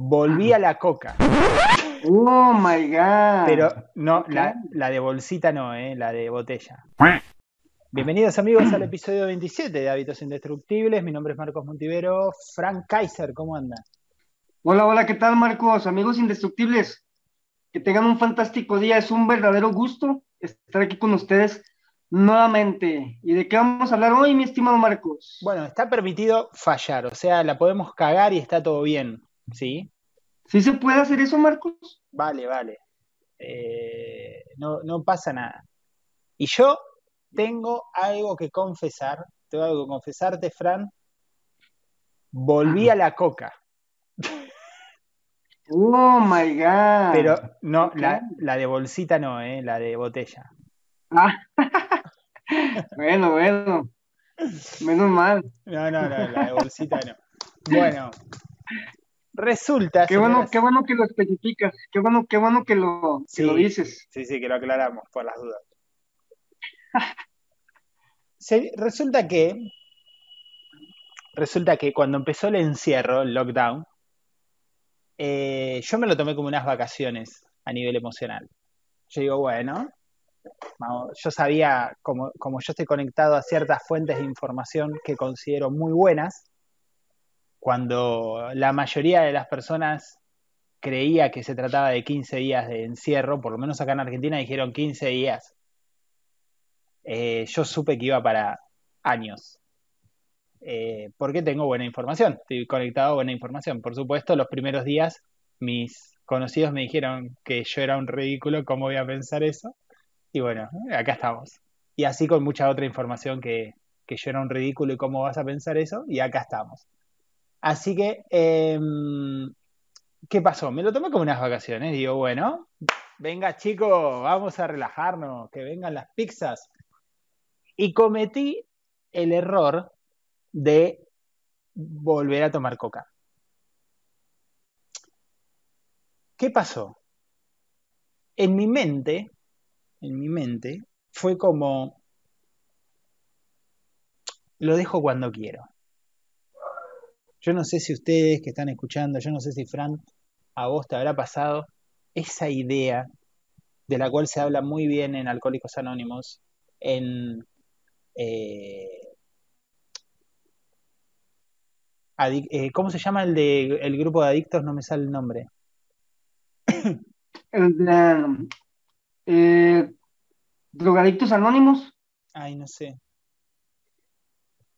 Volví a la coca. Oh my god. Pero no, la, la de bolsita no, ¿eh? la de botella. Bienvenidos amigos al episodio 27 de Hábitos Indestructibles. Mi nombre es Marcos Montivero. Frank Kaiser, ¿cómo anda? Hola, hola, ¿qué tal Marcos? Amigos Indestructibles, que tengan un fantástico día. Es un verdadero gusto estar aquí con ustedes nuevamente. ¿Y de qué vamos a hablar hoy, mi estimado Marcos? Bueno, está permitido fallar, o sea, la podemos cagar y está todo bien, ¿sí? ¿Sí se puede hacer eso, Marcos? Vale, vale. Eh, no, no pasa nada. Y yo tengo algo que confesar, tengo algo que confesarte, Fran. Volví a la coca. Oh my god. Pero no, la, la de bolsita no, ¿eh? la de botella. Ah. bueno, bueno. Menos mal. No, no, no, la de bolsita no. Bueno, resulta. Qué bueno, señoras- qué bueno que lo especificas. Qué bueno, qué bueno que lo, que lo dices. Sí, sí, que lo aclaramos por las dudas. Se- resulta que. Resulta que cuando empezó el encierro, el lockdown, eh, yo me lo tomé como unas vacaciones a nivel emocional. Yo digo, bueno, yo sabía, como, como yo estoy conectado a ciertas fuentes de información que considero muy buenas, cuando la mayoría de las personas creía que se trataba de 15 días de encierro, por lo menos acá en Argentina dijeron 15 días. Eh, yo supe que iba para años. Eh, porque tengo buena información, estoy conectado a buena información. Por supuesto, los primeros días mis conocidos me dijeron que yo era un ridículo, ¿cómo voy a pensar eso? Y bueno, acá estamos. Y así con mucha otra información que, que yo era un ridículo y cómo vas a pensar eso, y acá estamos. Así que, em, ¿qué pasó? Me lo tomé como unas vacaciones. Digo, bueno, venga chicos, vamos a relajarnos, que vengan las pizzas. Y cometí el error de volver a tomar coca. ¿Qué pasó? En mi mente, en mi mente, fue como, lo dejo cuando quiero. Yo no sé si ustedes que están escuchando, yo no sé si Fran, a vos te habrá pasado esa idea de la cual se habla muy bien en Alcohólicos Anónimos, en eh, eh, ¿cómo se llama el de el grupo de adictos? No me sale el nombre. El de, eh, drogadictos anónimos. Ay, no sé.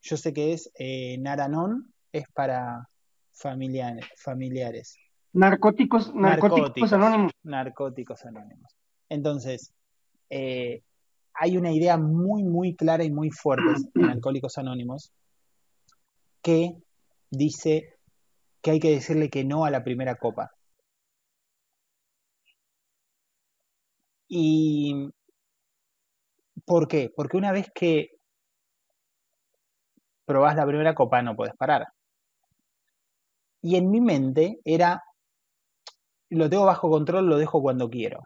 Yo sé que es eh, Naranon, es para familiares, familiares. Narcóticos, narcóticos anónimos. Narcóticos anónimos. Entonces, eh, hay una idea muy, muy clara y muy fuerte en Alcohólicos Anónimos que dice que hay que decirle que no a la primera copa. ¿Y por qué? Porque una vez que probás la primera copa no podés parar. Y en mi mente era, lo tengo bajo control, lo dejo cuando quiero.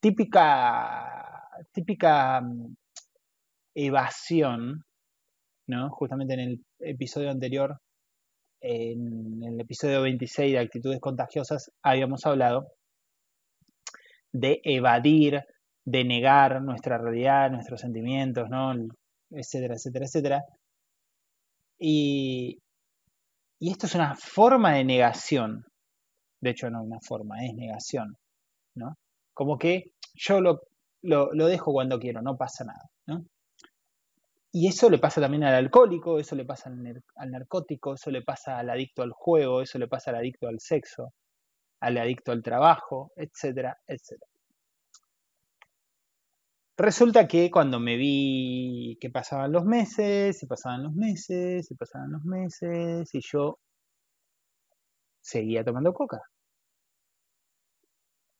Típica, típica mm, evasión, ¿no? Justamente en el episodio anterior, en el episodio 26 de actitudes contagiosas, habíamos hablado de evadir, de negar nuestra realidad, nuestros sentimientos, ¿no? etcétera, etcétera, etcétera. Y, y esto es una forma de negación. De hecho, no una forma, es negación, ¿no? Como que yo lo, lo, dejo cuando quiero, no pasa nada, ¿no? Y eso le pasa también al alcohólico, eso le pasa al, al narcótico, eso le pasa al adicto al juego, eso le pasa al adicto al sexo, al adicto al trabajo, etcétera, etcétera. Resulta que cuando me vi que pasaban los meses, se pasaban los meses, se pasaban los meses, y yo seguía tomando coca.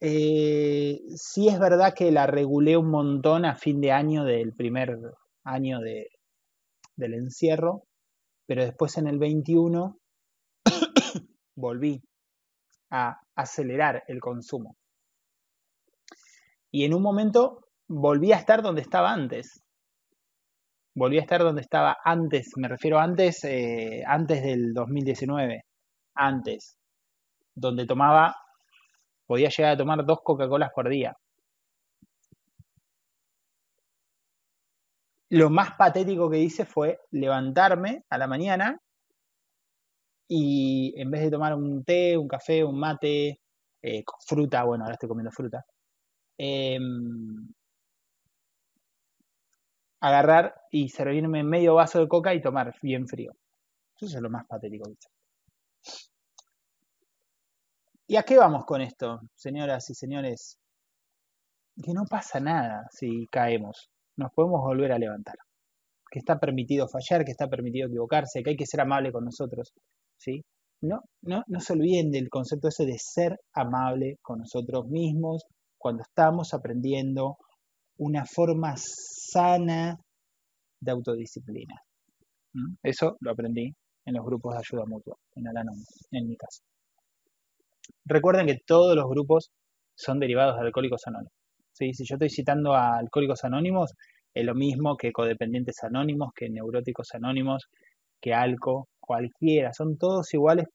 Eh, sí es verdad que la regulé un montón a fin de año del primer año de, del encierro, pero después en el 21 volví a acelerar el consumo. Y en un momento volví a estar donde estaba antes. Volví a estar donde estaba antes, me refiero antes, eh, antes del 2019, antes. donde tomaba, podía llegar a tomar dos Coca-Colas por día. Lo más patético que hice fue levantarme a la mañana y en vez de tomar un té, un café, un mate, eh, fruta, bueno, ahora estoy comiendo fruta, em, agarrar y servirme medio vaso de coca y tomar bien frío. Eso es lo más patético. ¿Y a qué vamos con esto, señoras y señores? Que no pasa nada si caemos. Nos podemos volver a levantar. Que está permitido fallar, que está permitido equivocarse, que hay que ser amable con nosotros. ¿sí? No, no, no se olviden del concepto ese de ser amable con nosotros mismos cuando estamos aprendiendo una forma sana de autodisciplina. ¿Mm? Eso lo aprendí en los grupos de ayuda mutua, en Alanon, en mi caso. Recuerden que todos los grupos son derivados de Alcohólicos Anónimos. Si yo estoy citando a Alcohólicos Anónimos, es lo mismo que Codependientes Anónimos, que Neuróticos Anónimos, que Alco, cualquiera. Son todos iguales,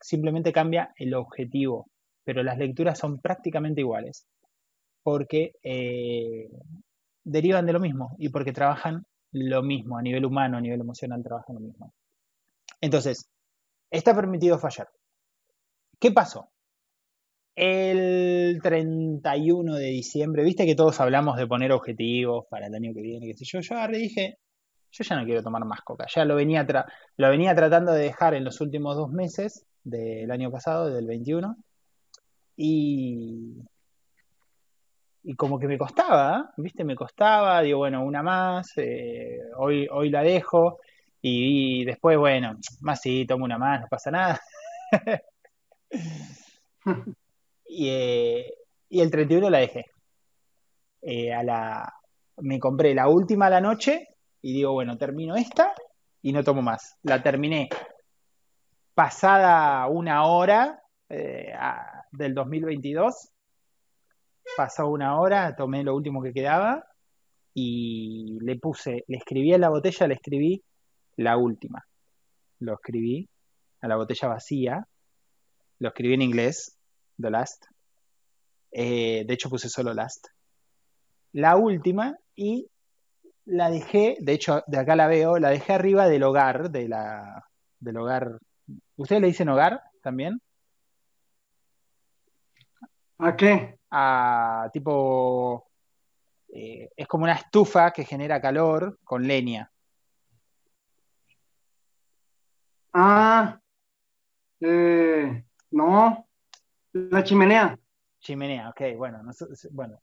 simplemente cambia el objetivo, pero las lecturas son prácticamente iguales, porque eh, derivan de lo mismo y porque trabajan lo mismo, a nivel humano, a nivel emocional, trabajan lo mismo. Entonces, está permitido fallar. ¿Qué pasó? El 31 de diciembre, viste que todos hablamos de poner objetivos para el año que viene, qué sé yo, yo ahora dije, yo ya no quiero tomar más coca, ya lo venía, lo venía tratando de dejar en los últimos dos meses del año pasado, del 21, y, y como que me costaba, viste, me costaba, digo, bueno, una más, eh, hoy, hoy la dejo, y, después, bueno, más sí, tomo una más, no pasa nada. Eh, y, el 31 la dejé. Eh, a la, me compré la última a la noche y digo, bueno, termino esta y no tomo más. La terminé pasada una hora del 2022. Pasó una hora, tomé lo último que quedaba y le puse, le escribí a la botella, le escribí la última. Lo escribí a la botella vacía lo escribí en inglés, The Last. Eh, de hecho puse solo Last. La última y la dejé, de hecho de acá la veo, la dejé arriba del hogar, del hogar. ¿Ustedes le dicen hogar también? ¿A qué? A tipo, eh, es como una estufa que genera calor con leña. Ah, eh, no, la chimenea. Chimenea, ok, bueno, nosotros, bueno,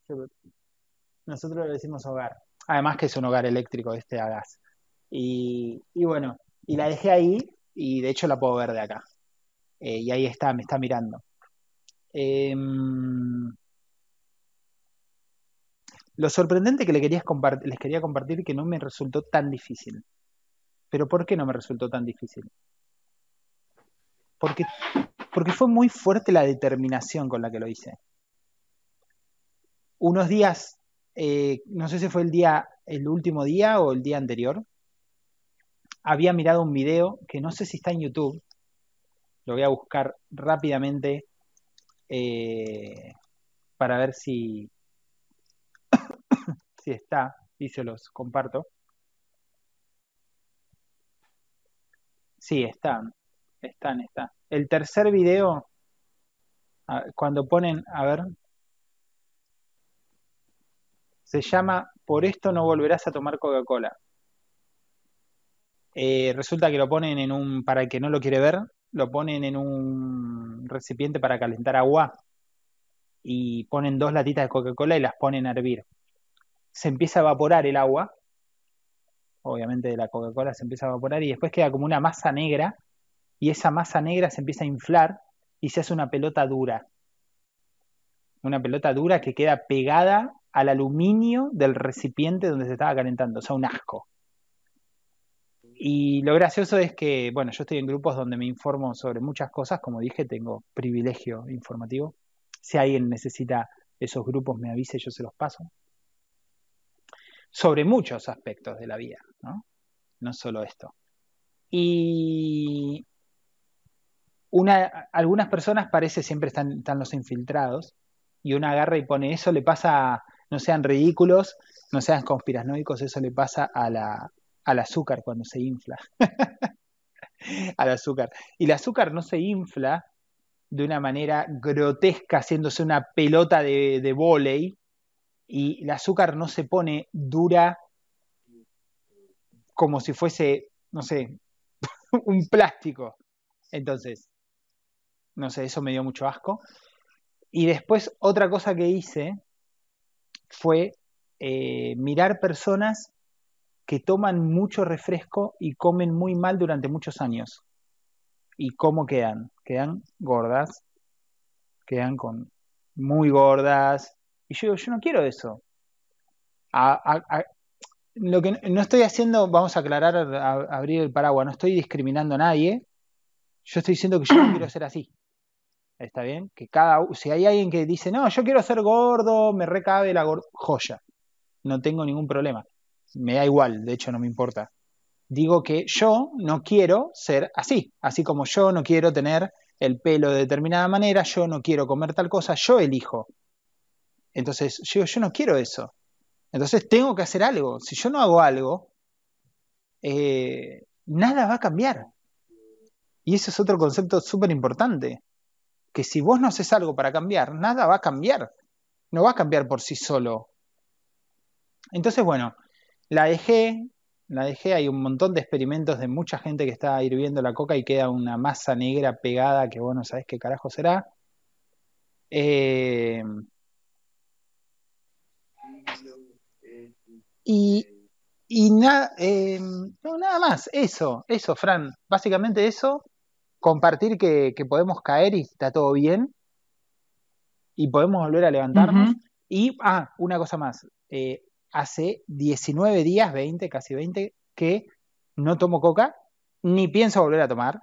nosotros le decimos hogar. Además que es un hogar eléctrico este a gas. Y, bueno, y la dejé ahí y de hecho la puedo ver de acá. Eh, y ahí está, me está mirando. Em, lo sorprendente que quería les quería compartir que no me resultó tan difícil. Pero ¿por qué no me resultó tan difícil? Porque porque fue muy fuerte la determinación con la que lo hice. Unos días, eh, no sé si fue el día, el último día o el día anterior, había mirado un video que no sé si está en YouTube, lo voy a buscar rápidamente eh, para ver si, si está y se los comparto. Sí, están, están, están. El tercer video, cuando ponen, a ver, se llama Por esto no volverás a tomar Coca-Cola. Eh, resulta que lo ponen en un, para el que no lo quiere ver, lo ponen en un recipiente para calentar agua y ponen dos latitas de Coca-Cola y las ponen a hervir. Se empieza a evaporar el agua, obviamente de la Coca-Cola se empieza a evaporar y después queda como una masa negra y esa masa negra se empieza a inflar y se hace una pelota dura. Una pelota dura que queda pegada al aluminio del recipiente donde se estaba calentando, o sea, un asco. Y lo gracioso es que, bueno, yo estoy en grupos donde me informo sobre muchas cosas, como dije, tengo privilegio informativo. Si alguien necesita esos grupos, me avise, yo se los paso. Sobre muchos aspectos de la vida, ¿no? No solo esto. Y una, algunas personas parece siempre están, están los infiltrados y una agarra y pone eso le pasa, no sean ridículos, no sean conspiranoicos, eso le pasa a la, al azúcar cuando se infla. al azúcar. Y el azúcar no se infla de una manera grotesca, haciéndose una pelota de, de volei, y el azúcar no se pone dura como si fuese, no sé, un plástico. Entonces, no sé, eso me dio mucho asco. Y después otra cosa que hice fue eh, mirar personas que toman mucho refresco y comen muy mal durante muchos años. ¿Y cómo quedan? Quedan gordas, quedan con muy gordas. Y yo digo, yo no quiero eso. lo que no estoy haciendo, vamos a aclarar, abrir el paraguas, no estoy discriminando a nadie. Yo estoy diciendo que yo no quiero ser así. ¿Está bien? Que cada, si hay alguien que dice, no, yo quiero ser gordo, me recabe la joya. No tengo ningún problema. Me da igual, de hecho no me importa. Digo que yo no quiero ser así. Así como yo no quiero tener el pelo de determinada manera, yo no quiero comer tal cosa, yo elijo. Entonces, yo, yo no quiero eso. Entonces tengo que hacer algo. Si yo no hago algo, eh, nada va a cambiar. Y ese es otro concepto súper importante que si vos no haces algo para cambiar, nada va a cambiar. No va a cambiar por sí solo. Entonces, bueno, la dejé, la dejé, hay un montón de experimentos de mucha gente que está hirviendo la coca y queda una masa negra pegada que vos no sabés qué carajo será. Eh, y, y nada, eh, no, nada más, eso, eso, Fran, básicamente eso compartir que, podemos caer y está todo bien y podemos volver a levantarnos. Y, ah, una cosa más, eh, hace 19 días, 20, casi 20, que no tomo coca, ni pienso volver a tomar.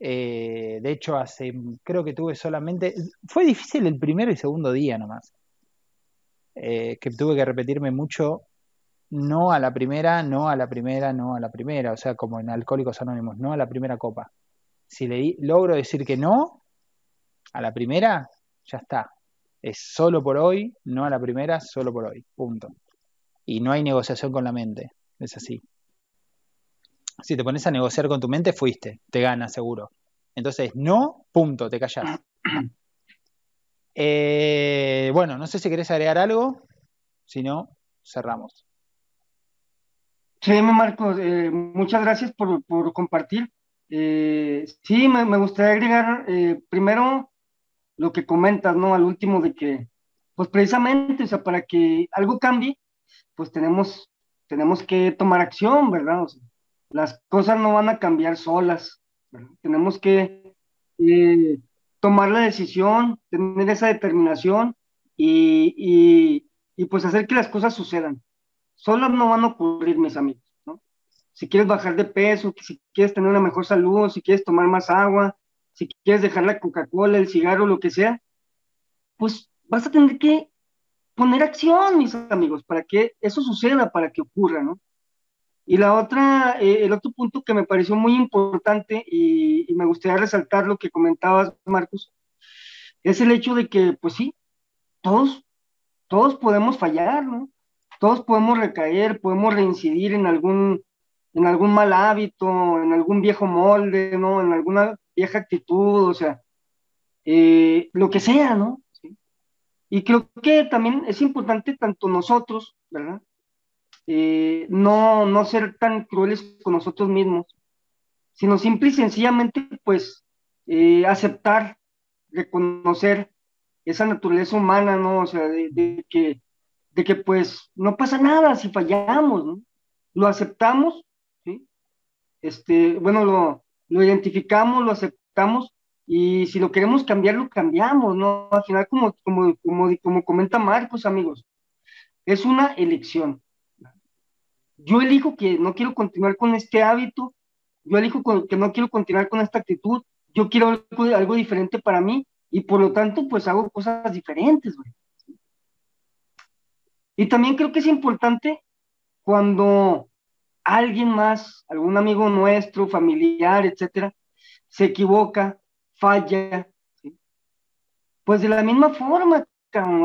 Eh, de hecho, hace, creo que tuve solamente, fue difícil el primero y segundo día nomás, eh, que tuve que repetirme mucho, no a la primera, no a la primera, no a la primera, o sea, como en Alcohólicos Anónimos, no a la primera copa. Si le logro decir que no a la primera, ya está. Es solo por hoy, no a la primera, solo por hoy. Punto. Y no hay negociación con la mente. Es así. Si te pones a negociar con tu mente, fuiste. Te gana, seguro. Entonces, no, punto, te callas. Eh, bueno, no sé si querés agregar algo. Si no, cerramos. Sí, Marcos, eh, muchas gracias por, por compartir. Eh, sí, me, gustaría agregar primero lo que comentas, ¿no? Al último de que, pues precisamente, o sea, para que algo cambie, pues tenemos, tenemos que tomar acción, ¿verdad? las cosas no van a cambiar solas, Tenemos que eh, tomar la decisión, tener esa determinación y, y pues hacer que las cosas sucedan. Solas no van a ocurrir, mis amigos si quieres bajar de peso, si quieres tener una mejor salud, si quieres tomar más agua, si quieres dejar la Coca-Cola, el cigarro, lo que sea, pues vas a tener que poner acción, mis amigos, para que eso suceda, para que ocurra, ¿no? Y la otra, eh, el otro punto que me pareció muy importante y, me gustaría resaltar lo que comentabas, Marcos, es el hecho de que, pues sí, todos, todos podemos fallar, ¿no? Todos podemos recaer, podemos reincidir en algún en algún mal hábito, en algún viejo molde, ¿no? En alguna vieja actitud, o sea, eh, lo que sea, ¿no? Y creo que también es importante tanto nosotros, ¿verdad? Eh, no, no ser tan crueles con nosotros mismos, sino simple y sencillamente, pues, eh, aceptar, reconocer esa naturaleza humana, ¿no? O sea, de, que, de que, pues, no pasa nada si fallamos, ¿no? Lo aceptamos este, bueno, lo, identificamos, lo aceptamos y si lo queremos cambiar, lo cambiamos, ¿no? Al final, como, como, como, como comenta Marcos, amigos, es una elección. Yo elijo que no quiero continuar con este hábito, yo elijo que no quiero continuar con esta actitud, yo quiero algo, algo diferente para mí y por lo tanto, pues hago cosas diferentes, güey. Y también creo que es importante cuando alguien más, algún amigo nuestro, familiar, etcétera, se equivoca, falla, pues de la misma forma,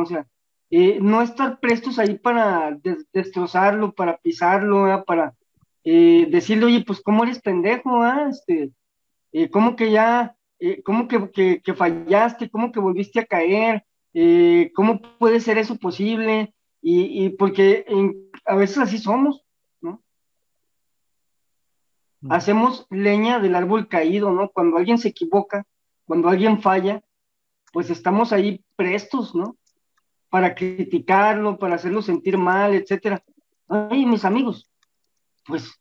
o sea, eh, no estar prestos ahí para destrozarlo, para pisarlo, para eh, decirle, oye, pues cómo eres pendejo, ¿ah? este, eh, cómo que ya, cómo que, que, fallaste, cómo que volviste a caer, cómo puede ser eso posible, y, y porque a veces así somos, ¿no? Hacemos leña del árbol caído, ¿no? Cuando alguien se equivoca, cuando alguien falla, pues estamos ahí prestos, ¿no? Para criticarlo, para hacerlo sentir mal, etcétera. Ay, mis amigos, pues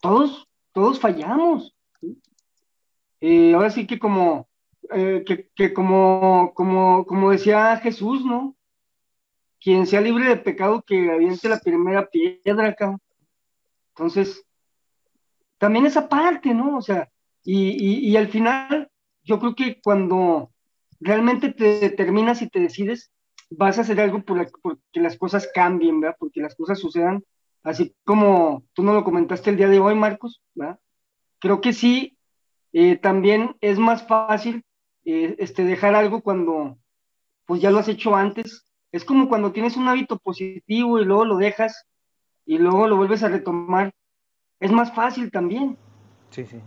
todos, todos fallamos. Eh, ahora sí que como, eh, que, como, como, como decía Jesús, ¿no? Quien sea libre de pecado que aviente la primera piedra acá. Entonces, también esa parte, ¿no? O sea, y, y al final, yo creo que cuando realmente te determinas y te decides, vas a hacer algo por porque las cosas cambien, ¿verdad? Porque las cosas sucedan, así como tú no lo comentaste el día de hoy, Marcos, ¿verdad? Creo que sí, eh, también es más fácil eh, este, dejar algo cuando pues ya lo has hecho antes. Es como cuando tienes un hábito positivo y luego lo dejas y luego lo vuelves a retomar. Es más fácil también. Sí, sí.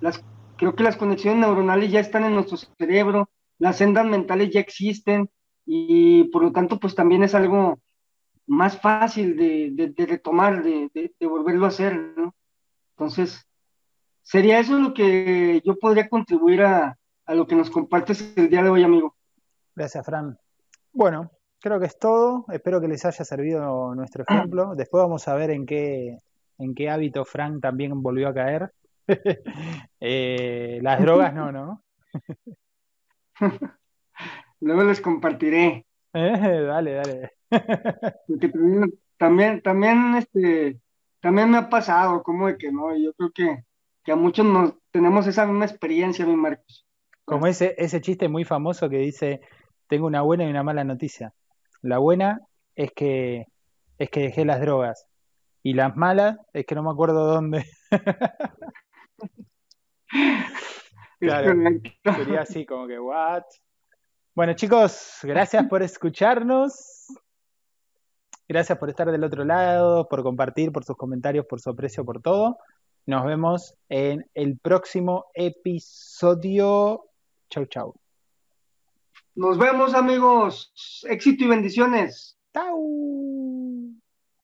Las, creo que las conexiones neuronales ya están en nuestro cerebro, las sendas mentales ya existen y por lo tanto pues también es algo más fácil de, retomar, de, volverlo a hacer, ¿no? Entonces, sería eso lo que yo podría contribuir a, lo que nos compartes el día de hoy, amigo. Gracias, Fran. Bueno, creo que es todo. Espero que les haya servido nuestro ejemplo. Después vamos a ver en qué, en qué hábito Fran también volvió a caer. Eh, las drogas no, ¿no? Luego les compartiré. Eh, dale, dale. Porque también, también, este, también me ha pasado, como de que no, yo creo que, a muchos nos tenemos esa misma experiencia, mi Marcos. Como ese, ese chiste muy famoso que dice, tengo una buena y una mala noticia. La buena es que es que dejé las drogas. Y las malas es que no me acuerdo dónde. Claro, sería así como que, what? Bueno, chicos, gracias por escucharnos. Gracias por estar del otro lado, por compartir, por sus comentarios, por su aprecio, por todo. Nos vemos en el próximo episodio. Chau, chau. Nos vemos, amigos. Éxito y bendiciones. Chau.